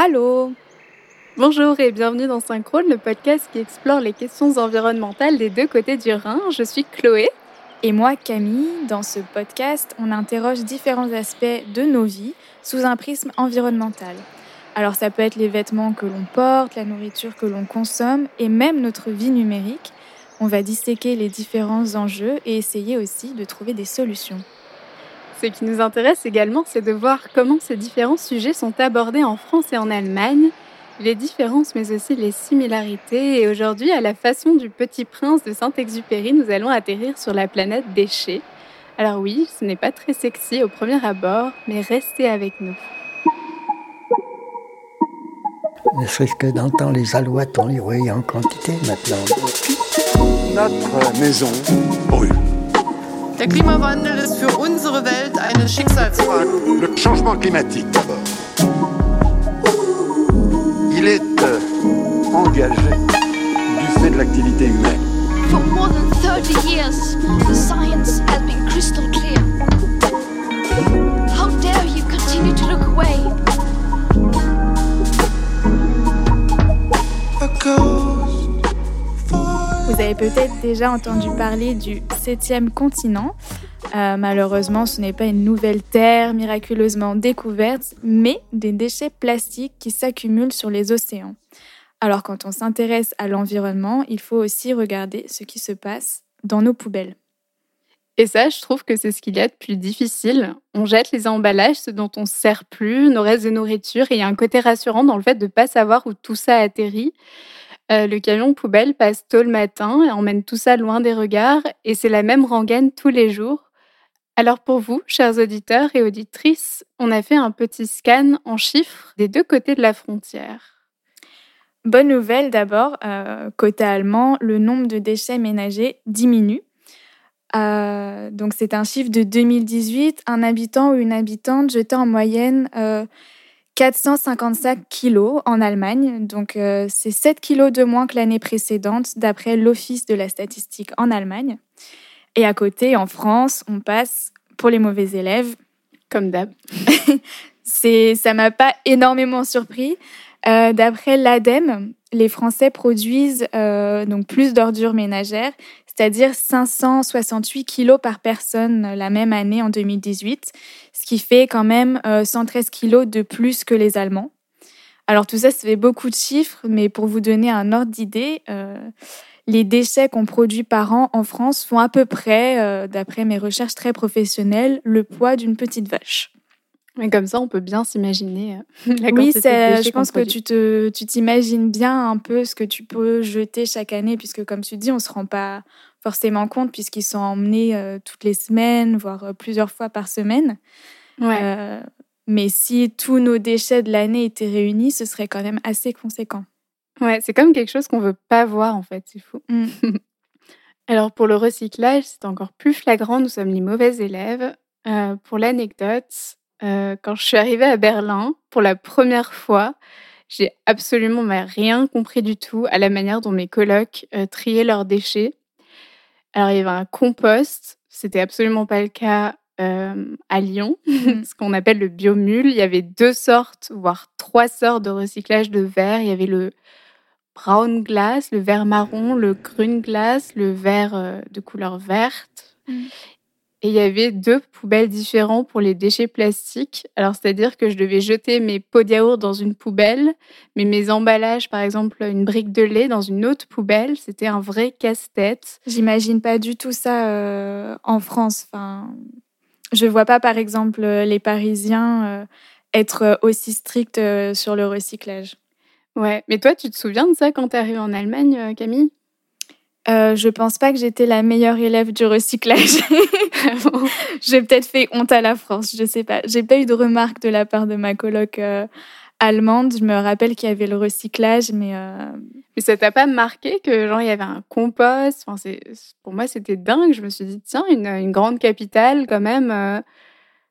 Allô Bonjour et bienvenue dans Synchrone, le podcast qui explore les questions environnementales des deux côtés du Rhin. Je suis Chloé. Et moi, Camille. Dans ce podcast, on interroge différents aspects de nos vies sous un prisme environnemental. Alors ça peut être les vêtements que l'on porte, la nourriture que l'on consomme et même notre vie numérique. On va disséquer les différents enjeux et essayer aussi de trouver des solutions. Ce qui nous intéresse également, c'est de voir comment ces différents sujets sont abordés en France et en Allemagne, les différences mais aussi les similarités. Et aujourd'hui, à la façon du Petit Prince de Saint-Exupéry, nous allons atterrir sur la planète déchets. Alors oui, ce n'est pas très sexy au premier abord, mais restez avec nous. Ne serait-ce que dans le temps, les alouettes, on les voyait en quantité maintenant. Notre maison brûle. Der Klimawandel ist für unsere Welt eine Schicksalsfrage. Le changement climatique d'abord. Il est euh, engagé du fait de l'activité humaine. For more than 30 years, the science has been crystal clear. Avez peut-être déjà entendu parler du septième continent. Euh, malheureusement, ce n'est pas une nouvelle terre miraculeusement découverte, mais des déchets plastiques qui s'accumulent sur les océans. Alors quand on s'intéresse à l'environnement, il faut aussi regarder ce qui se passe dans nos poubelles. Et ça, je trouve que c'est ce qu'il y a de plus difficile. On jette les emballages, ce dont on ne sert plus, nos restes de nourriture, et il y a un côté rassurant dans le fait de ne pas savoir où tout ça atterrit. Euh, le camion poubelle passe tôt le matin et emmène tout ça loin des regards, et c'est la même rengaine tous les jours. Alors pour vous, chers auditeurs et auditrices, on a fait un petit scan en chiffres des deux côtés de la frontière. Bonne nouvelle d'abord, euh, côté allemand, le nombre de déchets ménagers diminue. Euh, donc c'est un chiffre de 2018, un habitant ou une habitante jetait en moyenne 455 kilos en Allemagne, donc euh, c'est 7 kilos de moins que l'année précédente d'après l'Office de la statistique en Allemagne. Et à côté, en France, on passe pour les mauvais élèves. Comme d'hab. c'est, ça m'a pas énormément surpris. Euh, d'après l'ADEME, les Français produisent euh, donc plus d'ordures ménagères, c'est-à-dire 568 kilos par personne la même année en 2018, ce qui fait quand même 113 euh, kilos de plus que les Allemands. Alors tout ça, ça fait beaucoup de chiffres, mais pour vous donner un ordre d'idée, les déchets qu'on produit par an en France font à peu près, d'après mes recherches très professionnelles, le poids d'une petite vache. Mais comme ça, on peut bien s'imaginer euh, la Oui, je pense que tu te, tu t'imagines bien un peu ce que tu peux jeter chaque année, puisque comme tu dis, on se rend pas forcément compte puisqu'ils sont emmenés euh, toutes les semaines, voire euh, plusieurs fois par semaine. Ouais. mais si tous nos déchets de l'année étaient réunis, ce serait quand même assez conséquent. Ouais, c'est comme quelque chose qu'on veut pas voir en fait, c'est fou. Mm. Alors pour le recyclage, c'est encore plus flagrant, nous sommes les mauvais élèves. pour l'anecdote, euh, quand je suis arrivée à Berlin pour la première fois, j'ai absolument rien compris du tout à la manière dont mes colocs euh, triaient leurs déchets. Alors, il y avait un compost, c'était absolument pas le cas euh, à Lyon, mmh. ce qu'on appelle le biomule. Il y avait deux sortes, voire trois sortes de recyclage de verre. Il y avait le brown glass, le verre marron, le green glass, le verre de couleur verte. Mmh. Et il y avait deux poubelles différentes pour les déchets plastiques. Alors, c'est-à-dire que je devais jeter mes pots de yaourt dans une poubelle, mais mes emballages, par exemple, une brique de lait dans une autre poubelle. C'était un vrai casse-tête. J'imagine pas du tout ça euh, en France. Enfin, je vois pas, par exemple, les Parisiens euh, être aussi stricts euh, sur le recyclage. Ouais, mais toi, tu te souviens de ça quand tu es arrivée en Allemagne, Camille? Euh, je pense pas que j'étais la meilleure élève du recyclage. J'ai peut-être fait honte à la France, je sais pas. J'ai pas eu de remarques de la part de ma coloc euh, allemande. Je me rappelle qu'il y avait le recyclage, mais. Euh... Mais ça t'a pas marqué que genre il y avait un compost? Enfin, Pour moi, c'était dingue. Je me suis dit tiens, une, une grande capitale quand même. Euh.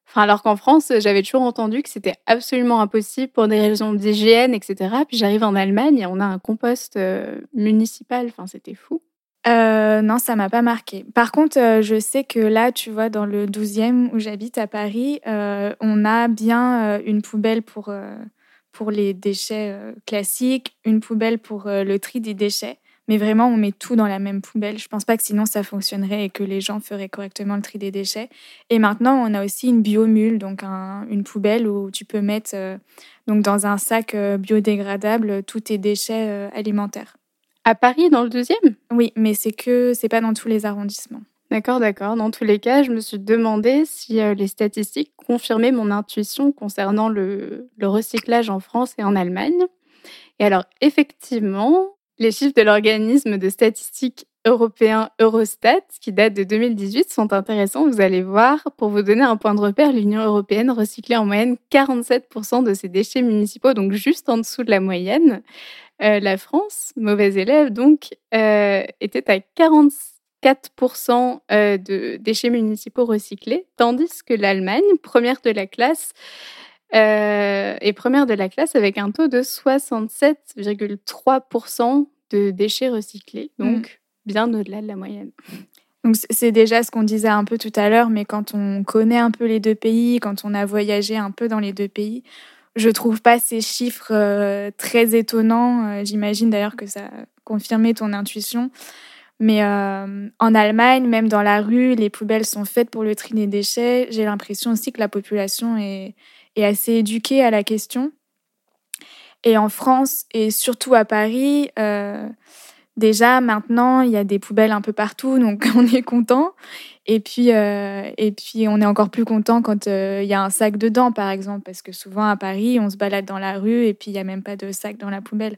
Enfin, alors qu'en France, j'avais toujours entendu que c'était absolument impossible pour des raisons d'hygiène, etc. Puis j'arrive en Allemagne et on a un compost euh, municipal. Enfin, c'était fou. Euh, non, ça m'a pas marqué. Par contre, euh, je sais que là, tu vois, dans le 12e où j'habite à Paris, euh, on a bien une poubelle pour, pour les déchets euh, classiques, une poubelle pour euh, le tri des déchets. Mais vraiment, on met tout dans la même poubelle. Je pense pas que sinon ça fonctionnerait et que les gens feraient correctement le tri des déchets. Et maintenant, on a aussi une biomule, donc une poubelle où tu peux mettre euh, donc dans un sac biodégradable tous tes déchets alimentaires. À Paris, dans le deuxième? Oui, mais c'est que c'est pas dans tous les arrondissements. D'accord, d'accord. Dans tous les cas, je me suis demandé si euh, les statistiques confirmaient mon intuition concernant le, recyclage en France et en Allemagne. Et alors, effectivement, les chiffres de l'organisme de statistiques européen Eurostat, qui date de 2018, sont intéressants. Vous allez voir, pour vous donner un point de repère, l'Union européenne recyclait en moyenne 47% de ses déchets municipaux, donc juste en dessous de la moyenne. Euh, la France, mauvais élève, donc, euh, était à 46 4% euh, de déchets municipaux recyclés, tandis que l'Allemagne, première de la classe, euh, est première de la classe avec un taux de 67,3% de déchets recyclés, mmh. donc bien au-delà de la moyenne. Donc c'est déjà ce qu'on disait un peu tout à l'heure, mais quand on connaît un peu les deux pays, quand on a voyagé un peu dans les deux pays, je trouve pas ces chiffres euh, très étonnants. J'imagine d'ailleurs que ça a confirmé ton intuition. Mais euh, en Allemagne, même dans la rue, les poubelles sont faites pour le tri des déchets. J'ai l'impression aussi que la population est, est, assez éduquée à la question. Et en France, et surtout à Paris, euh, déjà maintenant, il y a des poubelles un peu partout, donc on est content. Et puis, euh, et puis on est encore plus content quand il y a un sac dedans, par exemple, parce que souvent à Paris, on se balade dans la rue et puis il n'y a même pas de sac dans la poubelle.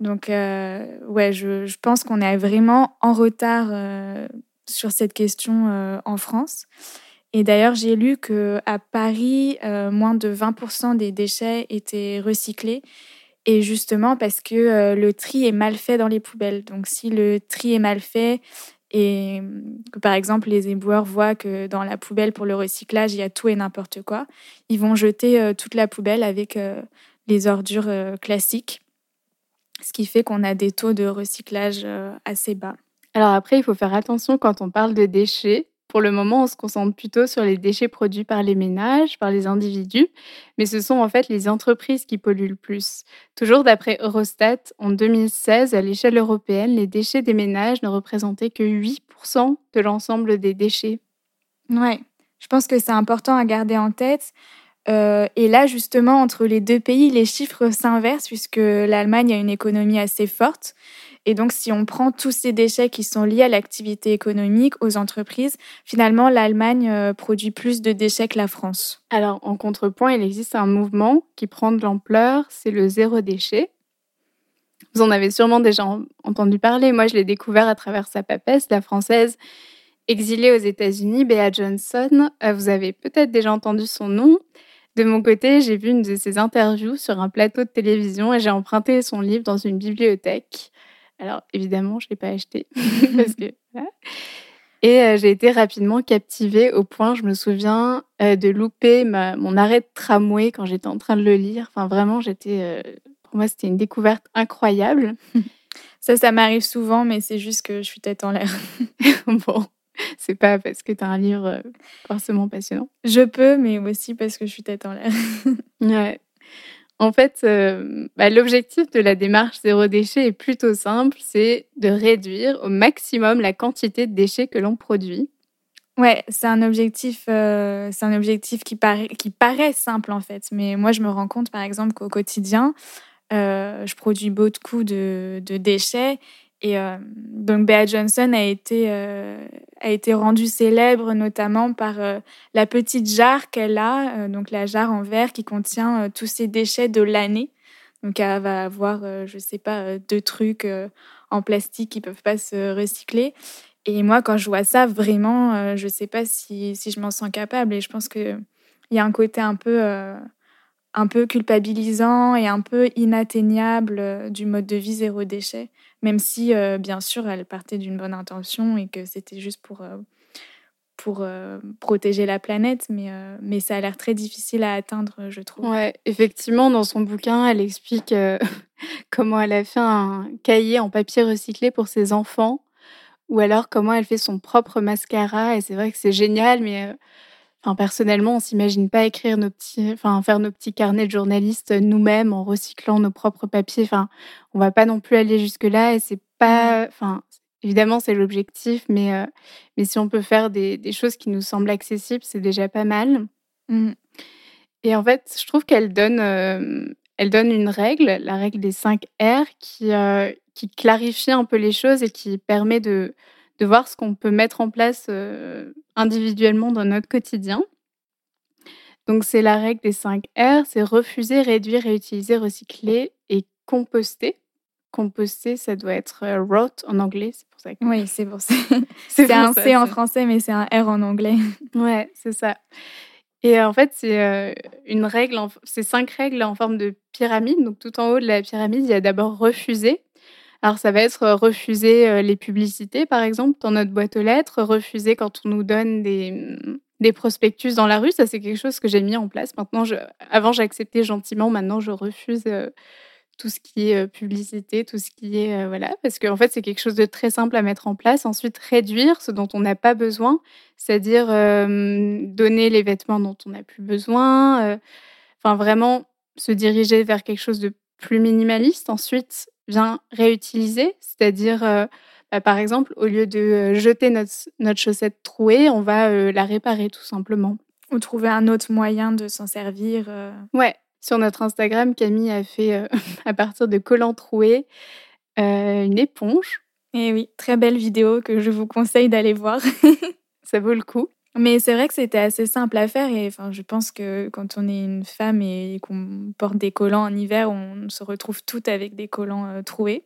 Donc, euh, ouais, je, pense qu'on est vraiment en retard euh, sur cette question euh, en France. Et d'ailleurs, j'ai lu qu'à Paris, moins de 20% des déchets étaient recyclés. Et justement parce que le tri est mal fait dans les poubelles. Donc, si le tri est mal fait et que, par exemple, les éboueurs voient que dans la poubelle pour le recyclage, il y a tout et n'importe quoi, ils vont jeter toute la poubelle avec les ordures classiques ce qui fait qu'on a des taux de recyclage euh, assez bas. Alors après, il faut faire attention quand on parle de déchets. Pour le moment, on se concentre plutôt sur les déchets produits par les ménages, par les individus, mais ce sont en fait les entreprises qui polluent le plus. Toujours d'après Eurostat, en 2016, à l'échelle européenne, les déchets des ménages ne représentaient que 8% de l'ensemble des déchets. Ouais, je pense que c'est important à garder en tête. Euh, et là, justement, entre les deux pays, les chiffres s'inversent puisque l'Allemagne a une économie assez forte. Et donc, si on prend tous ces déchets qui sont liés à l'activité économique, aux entreprises, finalement, l'Allemagne euh, produit plus de déchets que la France. Alors, en contrepoint, il existe un mouvement qui prend de l'ampleur, c'est le zéro déchet. Vous en avez sûrement déjà entendu parler. Moi, je l'ai découvert à travers sa papesse, la française exilée aux États-Unis, Bea Johnson. Euh, vous avez peut-être déjà entendu son nom. De mon côté, j'ai vu une de ses interviews sur un plateau de télévision et j'ai emprunté son livre dans une bibliothèque. Alors évidemment, je ne l'ai pas acheté parce que et euh, j'ai été rapidement captivée au point, je me souviens, euh, de louper mon arrêt de tramway quand j'étais en train de le lire. Enfin, vraiment, j'étais, euh, pour moi, c'était une découverte incroyable. Ça, ça m'arrive souvent, mais c'est juste que je suis tête en l'air. bon, c'est pas parce que tu as un livre euh, forcément passionnant. Je peux, mais aussi parce que je suis tête en l'air. ouais. En fait, euh, bah, l'objectif de la démarche zéro déchet est plutôt simple, c'est de réduire au maximum la quantité de déchets que l'on produit. Ouais, c'est un objectif, euh, c'est un objectif qui paraît, qui paraît simple en fait, mais moi je me rends compte par exemple qu'au quotidien, je produis beaucoup de, de déchets et euh, donc Bea Johnson a été, euh, a été rendue célèbre notamment par euh, la petite jarre qu'elle a, donc la jarre en verre qui contient tous ses déchets de l'année. Donc elle va avoir, je sais pas, deux trucs en plastique qui peuvent pas se recycler. Et moi, quand je vois ça, vraiment, je sais pas si, si je m'en sens capable. Et je pense qu'il y a un côté un peu un peu culpabilisant et un peu inatteignable du mode de vie zéro déchet même si, euh, bien sûr, elle partait d'une bonne intention et que c'était juste pour, euh, pour euh, protéger la planète, mais, mais ça a l'air très difficile à atteindre, je trouve. Ouais, effectivement, dans son bouquin, elle explique comment elle a fait un cahier en papier recyclé pour ses enfants, ou alors comment elle fait son propre mascara, et c'est vrai que c'est génial, mais Enfin, personnellement, on s'imagine pas écrire nos petits, enfin, faire nos petits carnets de journalistes nous-mêmes en recyclant nos propres papiers. Enfin, on va pas non plus aller jusque-là et c'est pas, enfin, évidemment, c'est l'objectif, mais, euh, mais si on peut faire des, des, choses qui nous semblent accessibles, c'est déjà pas mal. Mmh. Et en fait, je trouve qu'elle donne, euh, elle donne une règle, la règle des 5 R, qui, euh, qui clarifie un peu les choses et qui permet de, de voir ce qu'on peut mettre en place euh, individuellement dans notre quotidien. Donc, c'est la règle des 5 R, c'est refuser, réduire, réutiliser, recycler et composter. Composter, ça doit être euh, rot en anglais, c'est pour ça que... Oui, c'est pour ça. c'est un ça, C en français, mais c'est un R en anglais. Ouais, c'est ça. Et en fait, c'est euh, une règle, c'est cinq règles en forme de pyramide. Donc, tout en haut de la pyramide, il y a d'abord refuser. Alors, ça va être refuser euh, les publicités, par exemple, dans notre boîte aux lettres, refuser quand on nous donne des, des prospectus dans la rue. Ça, c'est quelque chose que j'ai mis en place. Maintenant, avant, j'acceptais gentiment. Maintenant, je refuse euh, tout ce qui est publicité, tout ce qui est. voilà. Parce qu'en en fait, c'est quelque chose de très simple à mettre en place. Ensuite, réduire ce dont on n'a pas besoin, c'est-à-dire euh, donner les vêtements dont on n'a plus besoin. Enfin, vraiment se diriger vers quelque chose de plus minimaliste. Ensuite, vient réutiliser, c'est-à-dire, euh, bah, par exemple, au lieu de euh, jeter notre, notre chaussette trouée, on va euh, la réparer tout simplement. Ou trouver un autre moyen de s'en servir. Ouais, sur notre Instagram, Camille a fait, à partir de collants troués, une éponge. Et oui, très belle vidéo que je vous conseille d'aller voir. Ça vaut le coup. Mais c'est vrai que c'était assez simple à faire et enfin, je pense que quand on est une femme et qu'on porte des collants en hiver, on se retrouve toutes avec des collants euh, troués.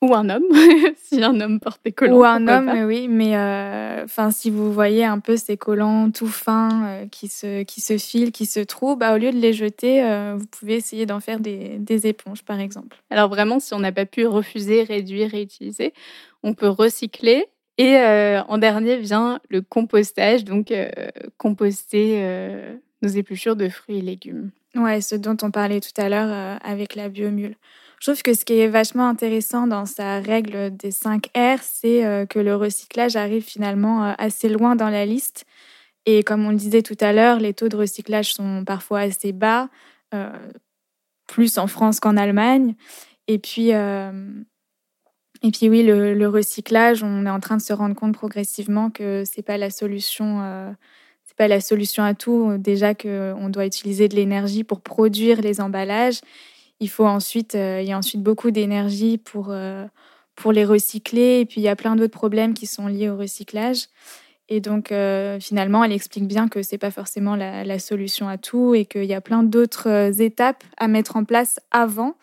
Ou un homme, si un homme porte des collants. Ou un homme, oui. Mais euh, enfin, si vous voyez un peu ces collants tout fins euh, qui, se, qui se filent, qui se trouvent, bah, au lieu de les jeter, vous pouvez essayer d'en faire des, des éponges, par exemple. Alors vraiment, si on n'a pas pu refuser, réduire, réutiliser, on peut recycler et euh, en dernier vient le compostage, donc euh, composter euh, nos épluchures de fruits et légumes. Ouais, ce dont on parlait tout à l'heure avec la biomule. Je trouve que ce qui est vachement intéressant dans sa règle des 5 R, c'est que le recyclage arrive finalement assez loin dans la liste. Et comme on le disait tout à l'heure, les taux de recyclage sont parfois assez bas, plus en France qu'en Allemagne. Et puis, et puis oui, le, recyclage, on est en train de se rendre compte progressivement que c'est pas la solution. Euh, c'est pas la solution à tout. Déjà qu'on doit utiliser de l'énergie pour produire les emballages. Il faut ensuite, euh, il y a ensuite beaucoup d'énergie pour euh, pour les recycler. Et puis il y a plein d'autres problèmes qui sont liés au recyclage. Et donc finalement, elle explique bien que c'est pas forcément la, la, solution à tout et qu'il y a plein d'autres étapes à mettre en place avant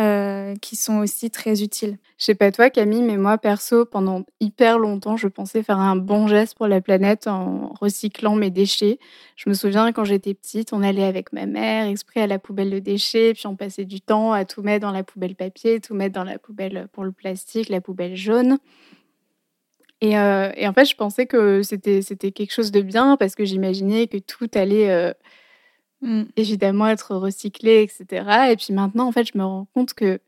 euh, qui sont aussi très utiles. Je sais pas toi Camille, mais moi perso, pendant hyper longtemps, je pensais faire un bon geste pour la planète en recyclant mes déchets. Je me souviens quand j'étais petite, on allait avec ma mère exprès à la poubelle de déchets, puis on passait du temps à tout mettre dans la poubelle papier, tout mettre dans la poubelle pour le plastique, la poubelle jaune. Et, euh, en fait, je pensais que c'était quelque chose de bien parce que j'imaginais que tout allait euh, Mmh. évidemment être recyclé, etc. Et puis maintenant, en fait, je me rends compte que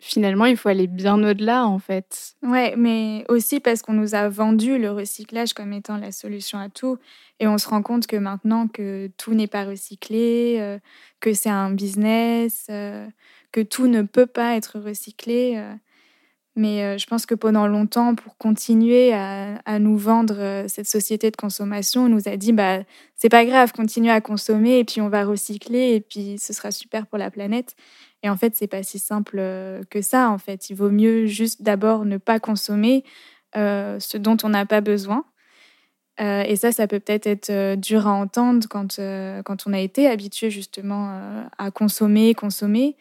finalement, il faut aller bien au-delà, en fait. Ouais, mais aussi parce qu'on nous a vendu le recyclage comme étant la solution à tout. Et on se rend compte que maintenant que tout n'est pas recyclé, euh, que c'est un business, euh, que tout ne peut pas être recyclé. Euh, mais euh, je pense que pendant longtemps, pour continuer à, nous vendre euh, cette société de consommation, on nous a dit bah c'est pas grave, continuez à consommer et puis on va recycler et puis ce sera super pour la planète. Et en fait, c'est pas si simple euh, que ça. En fait, il vaut mieux juste d'abord ne pas consommer ce dont on n'a pas besoin. et ça, ça peut peut-être être dur à entendre quand, quand on a été habitué justement à consommer, consommer.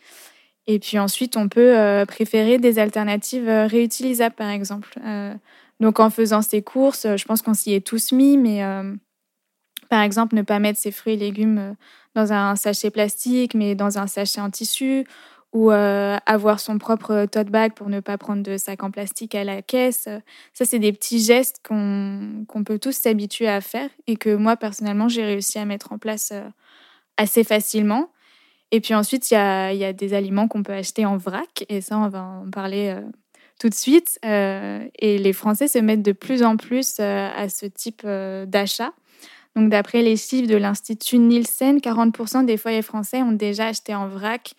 Et puis ensuite, on peut euh, préférer des alternatives euh, réutilisables, par exemple. Euh, donc en faisant ses courses, je pense qu'on s'y est tous mis, mais par exemple, ne pas mettre ses fruits et légumes dans un sachet plastique, mais dans un sachet en tissu, ou avoir son propre tote bag pour ne pas prendre de sac en plastique à la caisse. Ça, c'est des petits gestes qu'on peut tous s'habituer à faire et que moi, personnellement, j'ai réussi à mettre en place assez facilement. Et puis ensuite, il y a, des aliments qu'on peut acheter en vrac, et ça, on va en parler euh, tout de suite. Euh, et les Français se mettent de plus en plus euh, à ce type d'achat. Donc, d'après les chiffres de l'Institut Nielsen, 40% des foyers français ont déjà acheté en vrac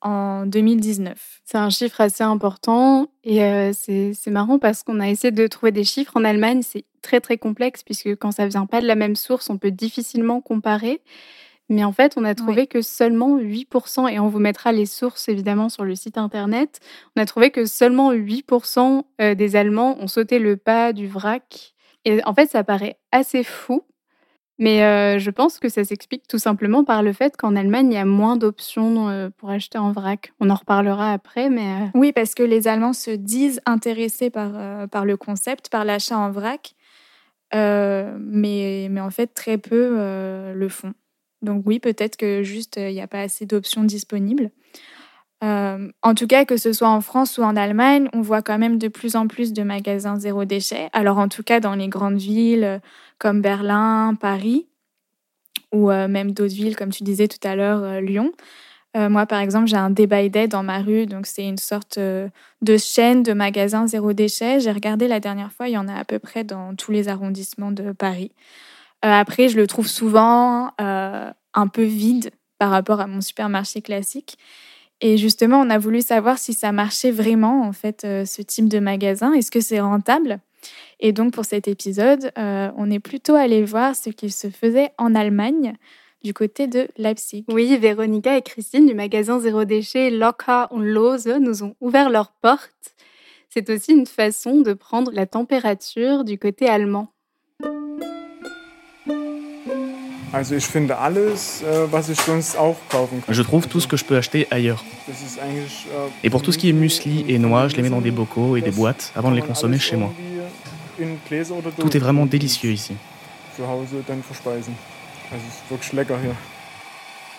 en 2019. C'est un chiffre assez important et c'est marrant parce qu'on a essayé de trouver des chiffres. En Allemagne, c'est très très complexe puisque quand ça vient pas de la même source, on peut difficilement comparer. Mais en fait, on a trouvé que seulement 8%, et on vous mettra les sources évidemment sur le site internet, on a trouvé que seulement 8% euh, des Allemands ont sauté le pas du vrac. Et en fait, ça paraît assez fou, mais euh, je pense que ça s'explique tout simplement par le fait qu'en Allemagne, il y a moins d'options euh, pour acheter en vrac. On en reparlera après, mais... Oui, parce que les Allemands se disent intéressés par, par le concept, par l'achat en vrac, mais, mais en fait, très peu le font. Donc oui, peut-être que juste, il n'y a pas assez d'options disponibles. Euh, en tout cas, que ce soit en France ou en Allemagne, on voit quand même de plus en plus de magasins zéro déchet. Alors en tout cas, dans les grandes villes euh, comme Berlin, Paris, ou euh, même d'autres villes, comme tu disais tout à l'heure, Lyon. moi, par exemple, j'ai un Day dans ma rue, donc c'est une sorte de chaîne de magasins zéro déchet. J'ai regardé la dernière fois, il y en a à peu près dans tous les arrondissements de Paris. Après, je le trouve souvent un peu vide par rapport à mon supermarché classique. Et justement, on a voulu savoir si ça marchait vraiment, en fait, euh, ce type de magasin. Est-ce que c'est rentable? Et donc, pour cet épisode, euh, on est plutôt allé voir ce qu'il se faisait en Allemagne, du côté de Leipzig. Oui, Véronica et Christine du magasin Zéro Déchet Locker und Lose nous ont ouvert leurs portes. C'est aussi une façon de prendre la température du côté allemand. Je trouve tout ce que je peux acheter ailleurs. Äh, et pour tout ce qui est muesli et noix, je les mets dans des bocaux et des boîtes avant de les consommer chez moi. Tout est vraiment délicieux ici.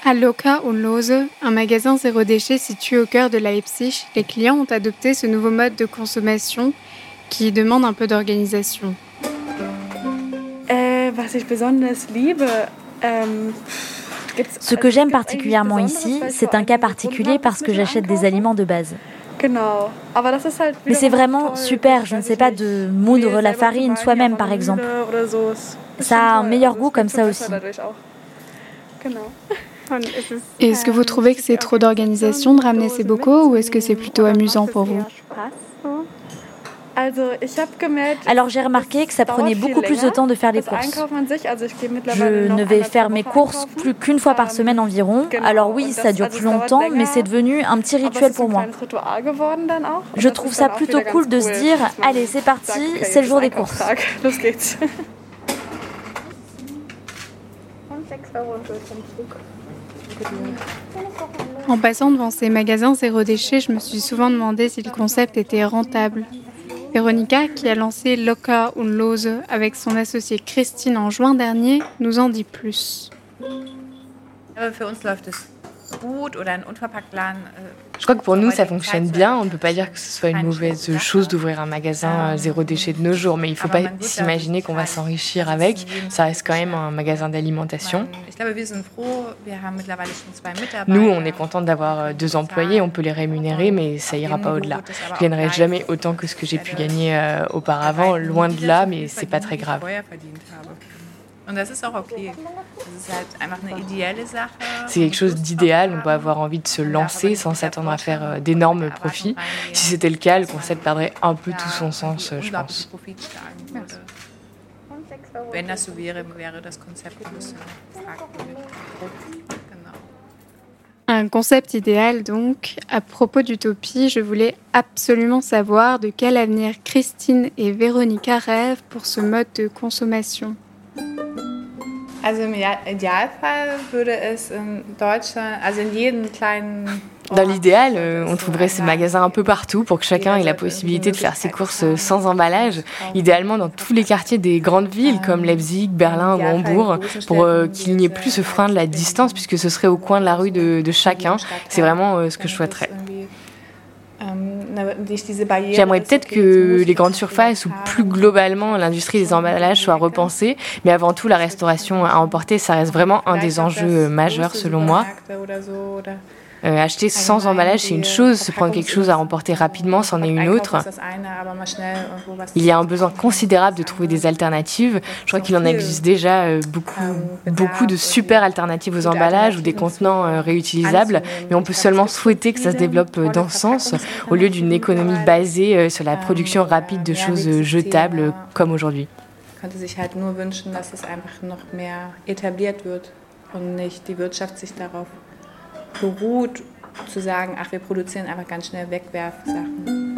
À Loka und Lose, un magasin zéro déchet situé au cœur de Leipzig, les clients ont adopté ce nouveau mode de consommation qui demande un peu d'organisation. Äh, was ich besonders liebe Ce que j'aime particulièrement ici, c'est un cas particulier parce que j'achète des aliments de base. Mais c'est vraiment super, je ne sais pas, de moudre la farine soi-même par exemple. Ça a un meilleur goût comme ça aussi. Est-ce que vous trouvez que c'est trop d'organisation de ramener ces bocaux ou est-ce que c'est plutôt amusant pour vous alors j'ai remarqué que ça prenait beaucoup plus de temps de faire les courses. Je ne vais faire mes courses plus qu'une fois par semaine environ. Alors oui, ça dure plus longtemps, mais c'est devenu un petit rituel pour moi. Je trouve ça plutôt cool de se dire, allez c'est parti, c'est le jour des courses. En passant devant ces magasins zéro déchet, je me suis souvent demandé si le concept était rentable. Véronica, qui a lancé Loka und Lose avec son associée Christine en juin dernier, nous en dit plus. Je crois que pour nous, ça fonctionne bien. On ne peut pas dire que ce soit une mauvaise chose d'ouvrir un magasin zéro déchet de nos jours, mais il ne faut pas s'imaginer qu'on va s'enrichir avec. Ça reste quand même un magasin d'alimentation. Nous, on est content d'avoir deux employés, on peut les rémunérer, mais ça ira pas au-delà. Je gagnerai jamais autant que ce que j'ai pu gagner auparavant, loin de là, mais c'est pas très grave. C'est quelque chose d'idéal, on doit avoir envie de se lancer sans s'attendre à faire euh, d'énormes profits. Si c'était le cas, le concept perdrait un peu tout son sens, euh, je pense. Un concept idéal donc. À propos d'utopie, je voulais absolument savoir de quel avenir Christine et Véronica rêvent pour ce mode de consommation. Dans l'idéal, euh, on trouverait ces magasins un peu partout pour que chacun ait la possibilité de faire ses courses euh, sans emballage. Idéalement dans tous les quartiers des grandes villes comme Leipzig, Berlin ou Hambourg, pour euh, qu'il n'y ait plus ce frein de la distance puisque ce serait au coin de la rue de, de chacun. C'est vraiment ce que je souhaiterais. J'aimerais peut-être que les grandes surfaces ou plus globalement l'industrie des emballages soient repensées, mais avant tout la restauration à emporter, ça reste vraiment un des enjeux majeurs selon moi. Acheter sans emballage, c'est une chose, se prendre quelque chose à remporter rapidement, c'en est une autre. Il y a un besoin considérable de trouver des alternatives. Je crois qu'il en existe déjà beaucoup, beaucoup de super alternatives aux emballages ou des contenants réutilisables, mais on peut seulement souhaiter que ça se développe dans ce sens, au lieu d'une économie basée sur la production rapide de choses jetables comme aujourd'hui. könnte sich halt nur wünschen, dass es einfach noch mehr etabliert wird und nicht die Wirtschaft sich darauf beruht, zu sagen, ach, wir produzieren einfach ganz schnell Wegwerfsachen.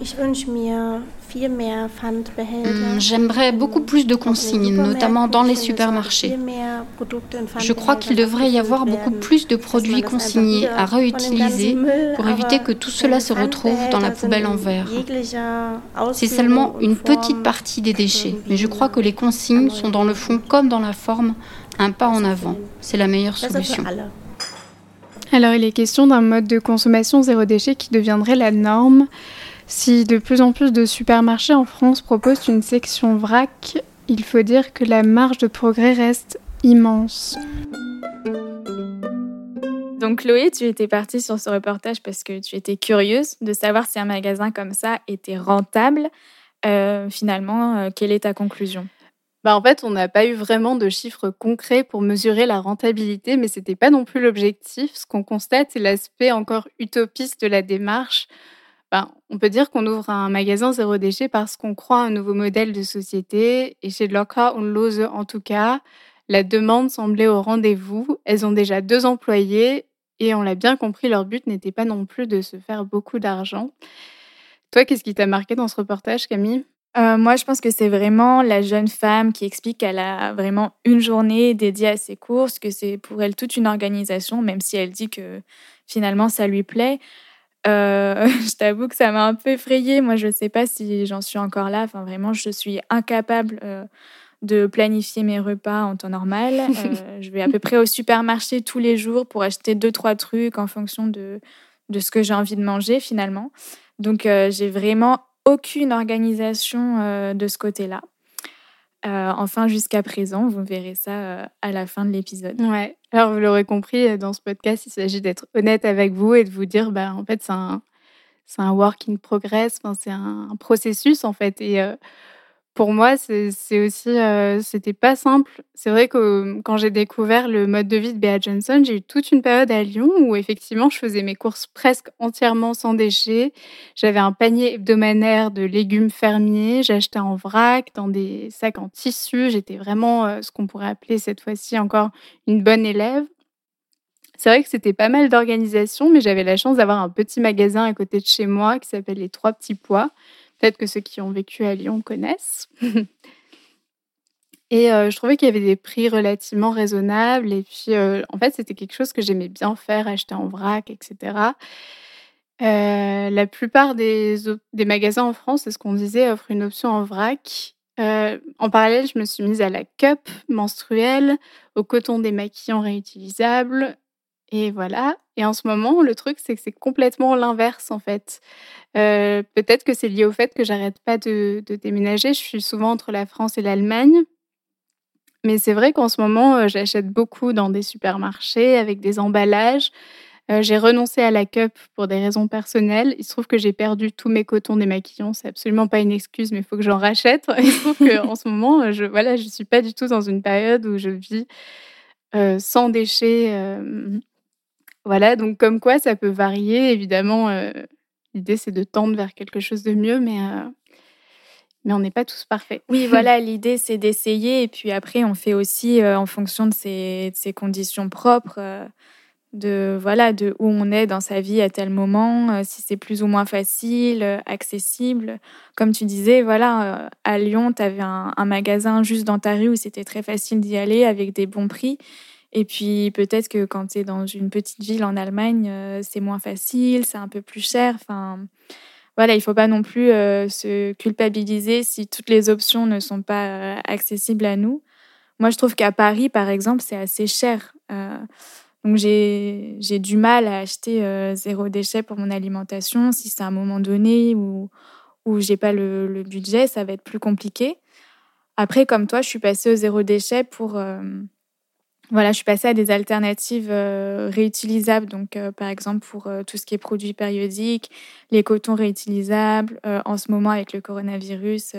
Ich wünsche mir Hmm, j'aimerais beaucoup plus de consignes, notamment dans les supermarchés. Je crois qu'il devrait y avoir beaucoup plus de produits consignés à réutiliser pour éviter que tout cela se retrouve dans la poubelle en verre. C'est seulement une petite partie des déchets, mais je crois que les consignes sont dans le fond comme dans la forme un pas en avant. C'est la meilleure solution. Alors il est question d'un mode de consommation zéro déchet qui deviendrait la norme. Si de plus en plus de supermarchés en France proposent une section vrac, il faut dire que la marge de progrès reste immense. Donc Chloé, tu étais partie sur ce reportage parce que tu étais curieuse de savoir si un magasin comme ça était rentable. Euh, finalement, euh, quelle est ta conclusion? Bah en fait, on n'a pas eu vraiment de chiffres concrets pour mesurer la rentabilité, mais ce n'était pas non plus l'objectif. Ce qu'on constate, c'est l'aspect encore utopiste de la démarche. Ben, on peut dire qu'on ouvre un magasin zéro déchet parce qu'on croit à un nouveau modèle de société. Et chez Loca, on l'ose en tout cas. La demande semblait au rendez-vous. Elles ont déjà deux employés et on l'a bien compris, leur but n'était pas non plus de se faire beaucoup d'argent. Toi, qu'est-ce qui t'a marqué dans ce reportage, Camille? Euh, moi, je pense que c'est vraiment la jeune femme qui explique qu'elle a vraiment une journée dédiée à ses courses, que c'est pour elle toute une organisation, même si elle dit que finalement ça lui plaît. Euh, je t'avoue que ça m'a un peu effrayée. Moi, je ne sais pas si j'en suis encore là. Enfin, vraiment, je suis incapable euh, de planifier mes repas en temps normal. Euh, je vais à peu près au supermarché tous les jours pour acheter deux, trois trucs en fonction de, de ce que j'ai envie de manger finalement. Donc, j'ai vraiment aucune organisation de ce côté-là. Euh, enfin, jusqu'à présent, vous verrez ça euh, à la fin de l'épisode. Ouais. Alors, vous l'aurez compris, euh, dans ce podcast, il s'agit d'être honnête avec vous et de vous dire, bah, en fait, c'est un, c'est un work in progress, c'est un, processus, en fait. Pour moi, c'est aussi, euh, c'était pas simple. C'est vrai que quand j'ai découvert le mode de vie de Bea Johnson, j'ai eu toute une période à Lyon où effectivement, je faisais mes courses presque entièrement sans déchets. J'avais un panier hebdomadaire de légumes fermiers. J'achetais en vrac, dans des sacs en tissu. J'étais vraiment euh, ce qu'on pourrait appeler cette fois-ci encore une bonne élève. C'est vrai que c'était pas mal d'organisation, mais j'avais la chance d'avoir un petit magasin à côté de chez moi qui s'appelle Les Trois Petits Pois Peut-être que ceux qui ont vécu à Lyon connaissent. et euh, je trouvais qu'il y avait des prix relativement raisonnables. Et puis, euh, en fait, c'était quelque chose que j'aimais bien faire, acheter en vrac, etc. Euh, la plupart des, des, magasins en France, c'est ce qu'on disait, offrent une option en vrac. en parallèle, je me suis mise à la cup menstruelle, au coton démaquillant réutilisable, et voilà. Et en ce moment, le truc, c'est que c'est complètement l'inverse, en fait. Euh, peut-être que c'est lié au fait que j'arrête pas de, déménager. Je suis souvent entre la France et l'Allemagne. Mais c'est vrai qu'en ce moment, euh, j'achète beaucoup dans des supermarchés avec des emballages. Euh, j'ai renoncé à la cup pour des raisons personnelles. Il se trouve que j'ai perdu tous mes cotons démaquillants. C'est absolument pas une excuse, mais il faut que j'en rachète. Il se trouve qu'en ce moment, je voilà, je suis pas du tout dans une période où je vis sans déchets. Voilà, donc comme quoi ça peut varier. Évidemment, euh, l'idée c'est de tendre vers quelque chose de mieux, mais, euh, mais on n'est pas tous parfaits. Oui, voilà, l'idée c'est d'essayer et puis après on fait aussi euh, en fonction de ses, conditions propres, de voilà, de où on est dans sa vie à tel moment, si c'est plus ou moins facile, accessible. Comme tu disais, voilà, à Lyon, tu avais un, un magasin juste dans ta rue où c'était très facile d'y aller avec des bons prix. Et puis peut-être que quand tu es dans une petite ville en Allemagne, euh, c'est moins facile, c'est un peu plus cher. Enfin, voilà, il faut pas non plus euh, se culpabiliser si toutes les options ne sont pas euh, accessibles à nous. Moi, je trouve qu'à Paris, par exemple, c'est assez cher. donc j'ai du mal à acheter zéro déchet pour mon alimentation. Si c'est à un moment donné où, où j'ai pas le, le, budget, ça va être plus compliqué. Après, comme toi, je suis passée au zéro déchet pour voilà, je suis passée à des alternatives réutilisables. Donc, par exemple, pour tout ce qui est produits périodiques, les cotons réutilisables. en ce moment, avec le coronavirus,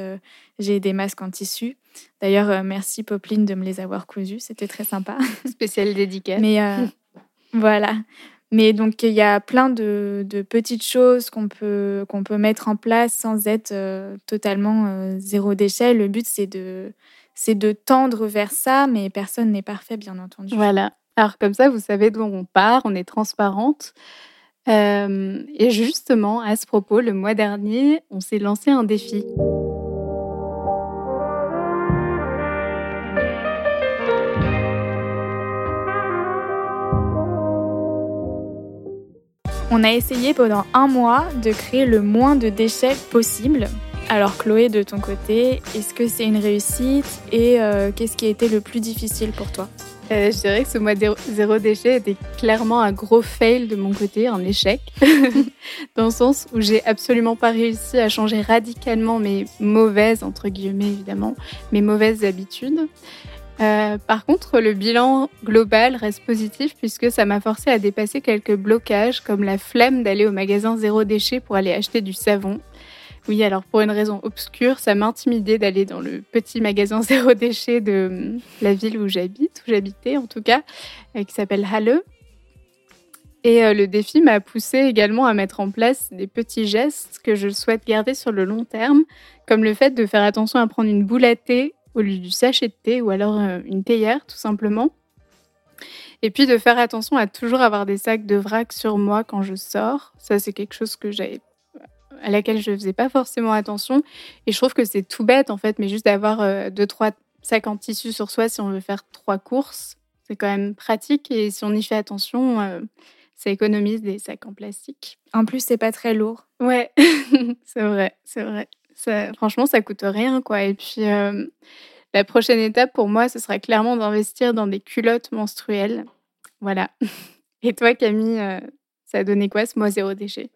j'ai des masques en tissu. D'ailleurs, merci Popeline de me les avoir cousus. C'était très sympa. Spécial dédicace. Mais voilà. Mais donc, il y a plein de, petites choses qu'on peut, qu'on peut mettre en place sans être totalement zéro déchet. Le but, c'est de c'est de tendre vers ça, mais personne n'est parfait, bien entendu. Voilà. Alors comme ça, vous savez d'où on part, on est transparente. Euh, et justement, à ce propos, le mois dernier, on s'est lancé un défi. On a essayé pendant un mois de créer le moins de déchets possible alors Chloé, de ton côté, est-ce que c'est une réussite et euh, qu'est-ce qui a été le plus difficile pour toi? Euh, Je dirais que ce mois zéro déchet était clairement un gros fail de mon côté, un échec, dans le sens où j'ai absolument pas réussi à changer radicalement mes mauvaises, entre guillemets évidemment, mes mauvaises habitudes. Euh, par contre, le bilan global reste positif puisque ça m'a forcé à dépasser quelques blocages comme la flemme d'aller au magasin zéro déchet pour aller acheter du savon. Oui, alors pour une raison obscure, ça m'intimidait d'aller dans le petit magasin zéro déchet de hum, la ville où j'habite, où j'habitais en tout cas, euh, qui s'appelle Halle. Et euh, le défi m'a poussé également à mettre en place des petits gestes que je souhaite garder sur le long terme, comme le fait de faire attention à prendre une boule à thé au lieu du sachet de thé ou alors euh, une théière tout simplement. Et puis de faire attention à toujours avoir des sacs de vrac sur moi quand je sors. Ça, c'est quelque chose que j'avais à laquelle je faisais pas forcément attention. Et je trouve que c'est tout bête en fait, mais juste d'avoir euh, deux trois sacs en tissu sur soi si on veut faire trois courses, c'est quand même pratique. Et si on y fait attention, euh, ça économise des sacs en plastique. En plus, c'est pas très lourd. Ouais, c'est vrai, c'est vrai. Ça, franchement, ça coûte rien quoi. Et puis euh, la prochaine étape pour moi, ce sera clairement d'investir dans des culottes menstruelles. Voilà. Et toi, Camille, ça a donné quoi ce mois zéro déchet?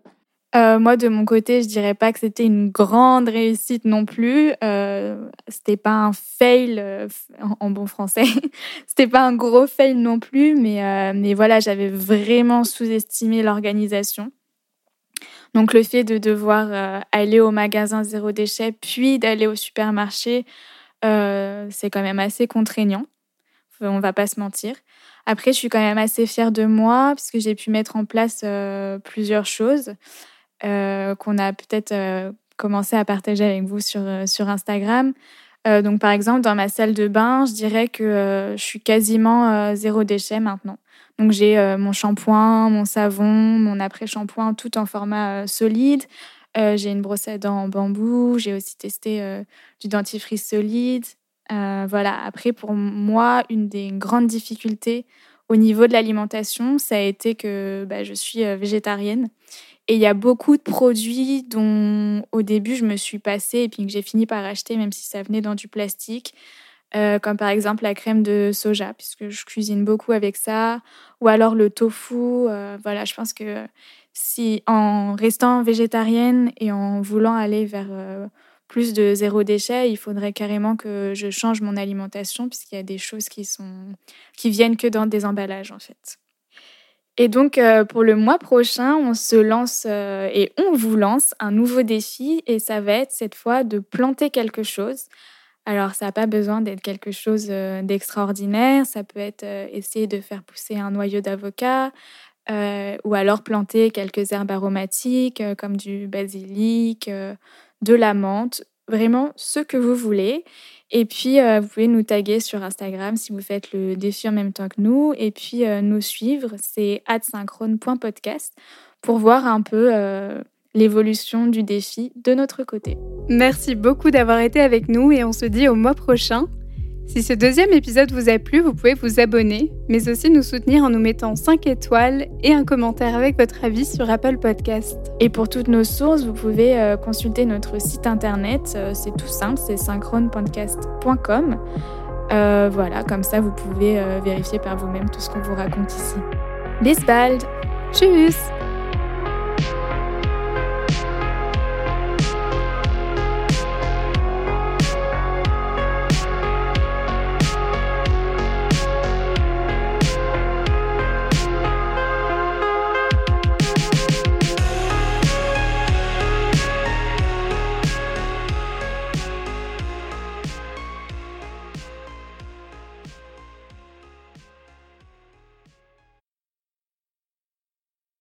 Euh, moi, de mon côté, je dirais pas que c'était une grande réussite non plus. Euh, c'était pas un fail euh, en, bon français. c'était pas un gros fail non plus, mais, euh, mais voilà, j'avais vraiment sous-estimé l'organisation. Donc, le fait de devoir aller au magasin zéro déchet, puis d'aller au supermarché, c'est quand même assez contraignant. On va pas se mentir. Après, je suis quand même assez fière de moi puisque j'ai pu mettre en place plusieurs choses. Euh, qu'on a peut-être euh, commencé à partager avec vous sur, euh, sur Instagram. donc, par exemple, dans ma salle de bain, je dirais que je suis quasiment zéro déchet maintenant. Donc, j'ai mon shampoing, mon savon, mon après-shampoing, tout en format solide. j'ai une brosse à dents en bambou. J'ai aussi testé du dentifrice solide. voilà. Après, pour moi, une des grandes difficultés au niveau de l'alimentation, ça a été que bah, je suis végétarienne et il y a beaucoup de produits dont au début je me suis passée et puis que j'ai fini par acheter même si ça venait dans du plastique. Euh, comme par exemple la crème de soja, puisque je cuisine beaucoup avec ça, ou alors le tofu. Euh, voilà, je pense que si en restant végétarienne et en voulant aller vers euh, plus de zéro déchet, il faudrait carrément que je change mon alimentation, puisqu'il y a des choses qui sont qui viennent que dans des emballages en fait. Et donc, euh, pour le mois prochain, on se lance euh, et on vous lance un nouveau défi et ça va être cette fois de planter quelque chose. Alors, ça n'a pas besoin d'être quelque chose euh, d'extraordinaire. Ça peut être essayer de faire pousser un noyau d'avocat ou alors planter quelques herbes aromatiques comme du basilic, de la menthe, vraiment ce que vous voulez. Et puis, euh, vous pouvez nous taguer sur Instagram si vous faites le défi en même temps que nous. Et puis, euh, nous suivre, c'est adsynchrone.podcast pour voir un peu euh, l'évolution du défi de notre côté. Merci beaucoup d'avoir été avec nous et on se dit au mois prochain. Si ce deuxième épisode vous a plu, vous pouvez vous abonner, mais aussi nous soutenir en nous mettant 5 étoiles et un commentaire avec votre avis sur Apple Podcast. Et pour toutes nos sources, vous pouvez euh, consulter notre site internet, euh, c'est tout simple, c'est synchronepodcast.com. Euh, voilà, comme ça vous pouvez vérifier par vous-même tout ce qu'on vous raconte ici. Bis bald! Tschüss!